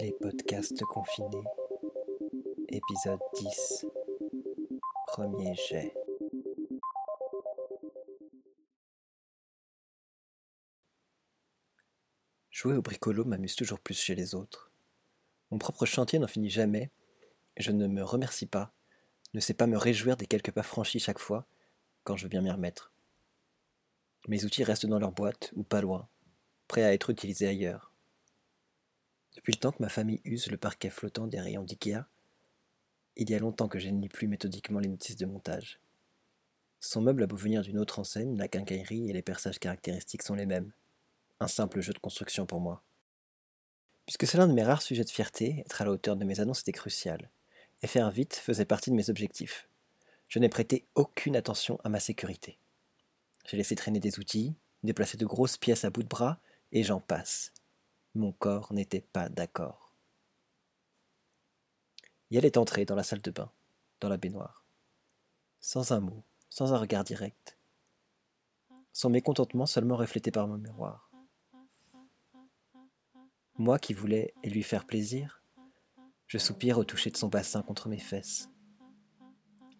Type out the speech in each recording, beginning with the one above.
Les podcasts confinés, épisode 10, premier jet. Jouer au bricolo m'amuse toujours plus chez les autres. Mon propre chantier n'en finit jamais, je ne me remercie pas, ne sais pas me réjouir des quelques pas franchis chaque fois, quand je veux bien m'y remettre. Mes outils restent dans leur boîte, ou pas loin, prêts à être utilisés ailleurs. Depuis le temps que ma famille use le parquet flottant des rayons d'IKEA, il y a longtemps que je ne lis plus méthodiquement les notices de montage. Son meuble a beau venir d'une autre enseigne, la quincaillerie et les perçages caractéristiques sont les mêmes. Un simple jeu de construction pour moi. Puisque c'est l'un de mes rares sujets de fierté, être à la hauteur de mes annonces était crucial, et faire vite faisait partie de mes objectifs. Je n'ai prêté aucune attention à ma sécurité. J'ai laissé traîner des outils, déplacé de grosses pièces à bout de bras, et j'en passe. Mon corps n'était pas d'accord. Yael est entrée dans la salle de bain, dans la baignoire. Sans un mot, sans un regard direct. Son mécontentement seulement reflété par mon miroir. Moi qui voulais lui faire plaisir, je soupire au toucher de son bassin contre mes fesses.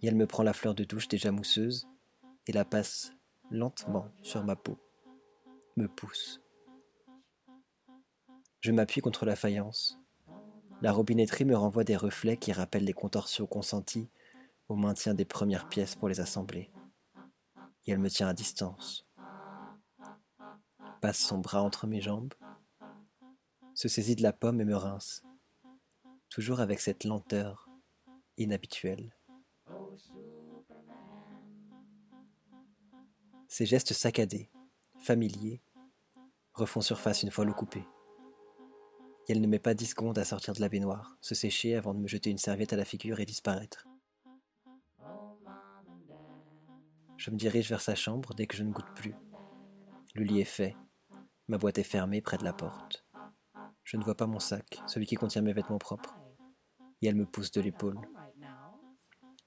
Yael me prend la fleur de douche déjà mousseuse et la passe lentement sur ma peau, me pousse. Je m'appuie contre la faïence. La robinetterie me renvoie des reflets qui rappellent les contorsions consenties au maintien des premières pièces pour les assembler. Et elle me tient à distance. Passe son bras entre mes jambes, se saisit de la pomme et me rince, toujours avec cette lenteur inhabituelle. Ces gestes saccadés, familiers, refont surface une fois le coupé et elle ne met pas dix secondes à sortir de la baignoire, se sécher avant de me jeter une serviette à la figure et disparaître. Je me dirige vers sa chambre dès que je ne goûte plus. Le lit est fait, ma boîte est fermée près de la porte. Je ne vois pas mon sac, celui qui contient mes vêtements propres, et elle me pousse de l'épaule.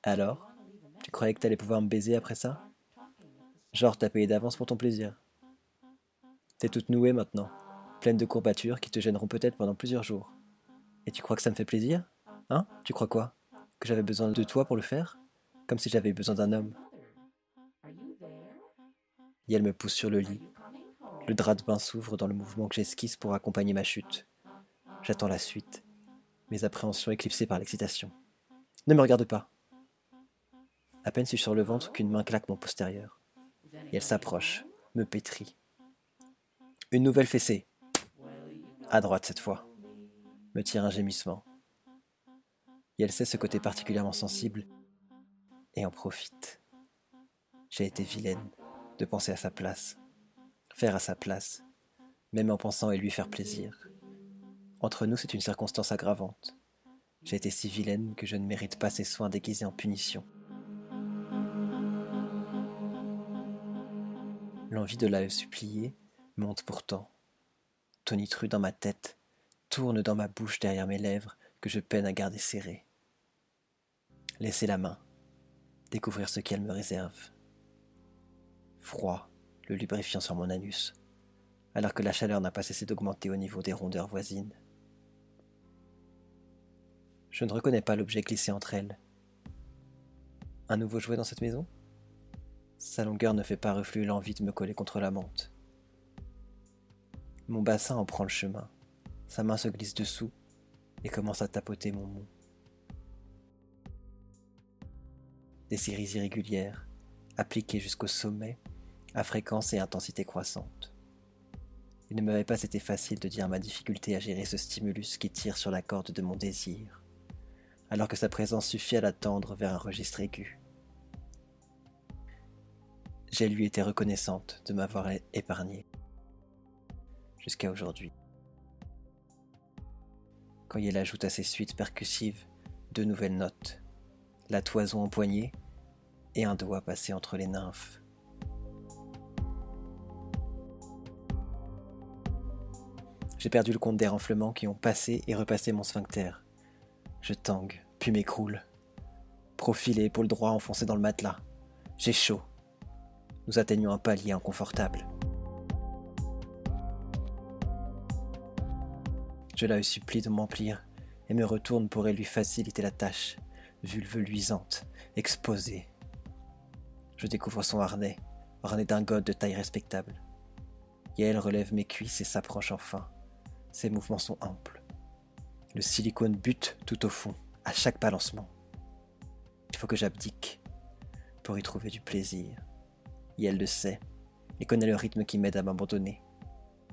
Alors Tu croyais que t'allais pouvoir me baiser après ça? Genre, t'as payé d'avance pour ton plaisir. T'es toute nouée maintenant pleine de courbatures qui te gêneront peut-être pendant plusieurs jours. Et tu crois que ça me fait plaisir? Hein? Tu crois quoi? Que j'avais besoin de toi pour le faire? Comme si j'avais besoin d'un homme. Et elle me pousse sur le lit. Le drap de bain s'ouvre dans le mouvement que j'esquisse pour accompagner ma chute. J'attends la suite, mes appréhensions éclipsées par l'excitation. Ne me regarde pas. À peine suis-je sur le ventre qu'une main claque mon postérieur. Et elle s'approche, me pétrit. Une nouvelle fessée à droite cette fois, me tire un gémissement. Et elle sait ce côté particulièrement sensible et en profite. J'ai été vilaine de penser à sa place, faire à sa place, même en pensant et lui faire plaisir. Entre nous, c'est une circonstance aggravante. J'ai été si vilaine que je ne mérite pas ces soins déguisés en punition. L'envie de la supplier monte pourtant tonitru dans ma tête, tourne dans ma bouche derrière mes lèvres que je peine à garder serrées. Laisser la main, découvrir ce qu'elle me réserve. Froid, le lubrifiant sur mon anus, alors que la chaleur n'a pas cessé d'augmenter au niveau des rondeurs voisines. Je ne reconnais pas l'objet glissé entre elles. Un nouveau jouet dans cette maison? Sa longueur ne fait pas refluer l'envie de me coller contre la menthe. Mon bassin en prend le chemin. Sa main se glisse dessous et commence à tapoter mon mou. Des séries irrégulières, appliquées jusqu'au sommet, à fréquence et intensité croissante. Il ne m'avait pas été facile de dire ma difficulté à gérer ce stimulus qui tire sur la corde de mon désir, alors que sa présence suffit à l'attendre vers un registre aigu. J'ai lui été reconnaissante de m'avoir épargné jusqu'à aujourd'hui. Quand il ajoute à ses suites percussives deux nouvelles notes, la toison empoignée et un doigt passé entre les nymphes. J'ai perdu le compte des renflements qui ont passé et repassé mon sphincter. Je tangue, puis m'écroule. Profil et épaule droit enfoncés dans le matelas. J'ai chaud. Nous atteignons un palier inconfortable. Je la supplie de m'emplir et me retourne pour lui faciliter la tâche, vulve luisante, exposée. Je découvre son harnais, harnais d'un god de taille respectable. elle relève mes cuisses et s'approche enfin. Ses mouvements sont amples. Le silicone bute tout au fond, à chaque balancement. Il faut que j'abdique pour y trouver du plaisir. elle le sait et connaît le rythme qui m'aide à m'abandonner.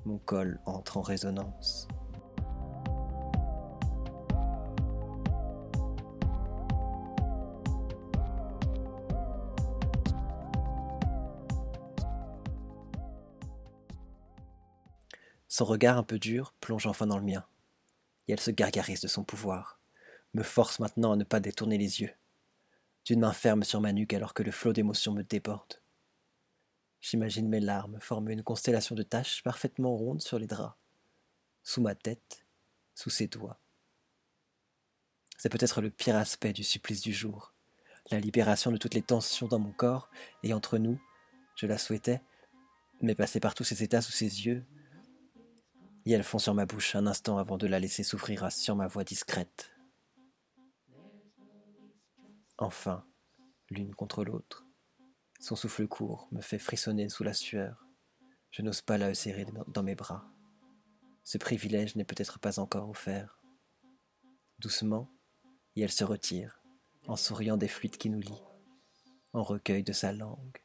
Mon col entre en résonance. Son regard un peu dur plonge enfin dans le mien, et elle se gargarise de son pouvoir, me force maintenant à ne pas détourner les yeux, d'une main ferme sur ma nuque alors que le flot d'émotions me déborde. J'imagine mes larmes former une constellation de taches parfaitement rondes sur les draps, sous ma tête, sous ses doigts. C'est peut-être le pire aspect du supplice du jour, la libération de toutes les tensions dans mon corps, et entre nous, je la souhaitais, mais passer par tous ces états sous ses yeux, et elle fond sur ma bouche un instant avant de la laisser souffrir sur ma voix discrète. Enfin, l'une contre l'autre. Son souffle court me fait frissonner sous la sueur. Je n'ose pas la serrer dans mes bras. Ce privilège n'est peut-être pas encore offert. Doucement, et elle se retire, en souriant des fluides qui nous lient, en recueil de sa langue.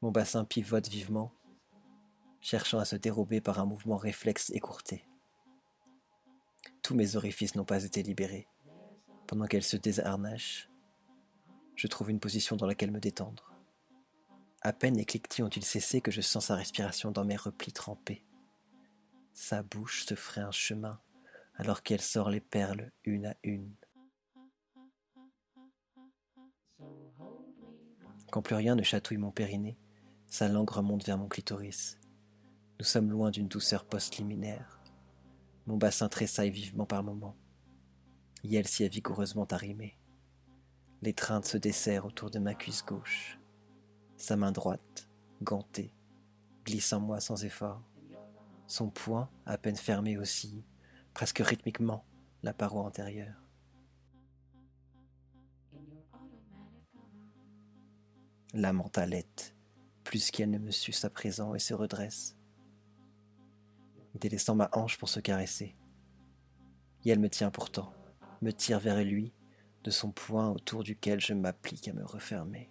Mon bassin pivote vivement, cherchant à se dérober par un mouvement réflexe écourté. Tous mes orifices n'ont pas été libérés. Pendant qu'elle se désarnache, je trouve une position dans laquelle me détendre. À peine les cliquetis ont-ils cessé que je sens sa respiration dans mes replis trempés. Sa bouche se ferait un chemin alors qu'elle sort les perles une à une. Quand plus rien ne chatouille mon périnée, sa langue remonte vers mon clitoris. Nous sommes loin d'une douceur post-liminaire. Mon bassin tressaille vivement par moments. Yel s'y est vigoureusement arrimée. L'étreinte se desserre autour de ma cuisse gauche. Sa main droite, gantée, glisse en moi sans effort. Son poing, à peine fermé aussi, presque rythmiquement, la paroi antérieure. La mentalette, plus qu'elle ne me suce à présent et se redresse délaissant ma hanche pour se caresser. Et elle me tient pourtant, me tire vers lui, de son poing autour duquel je m'applique à me refermer.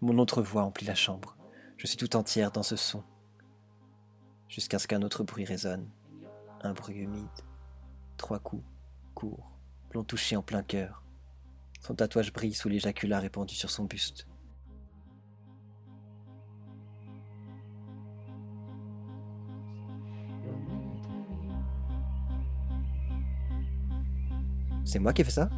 Mon autre voix emplit la chambre. Je suis tout entière dans ce son, jusqu'à ce qu'un autre bruit résonne. Un bruit humide. Trois coups, courts, l'ont touché en plein cœur. Son tatouage brille sous l'éjaculat répandu sur son buste. C'est moi qui ai fait ça?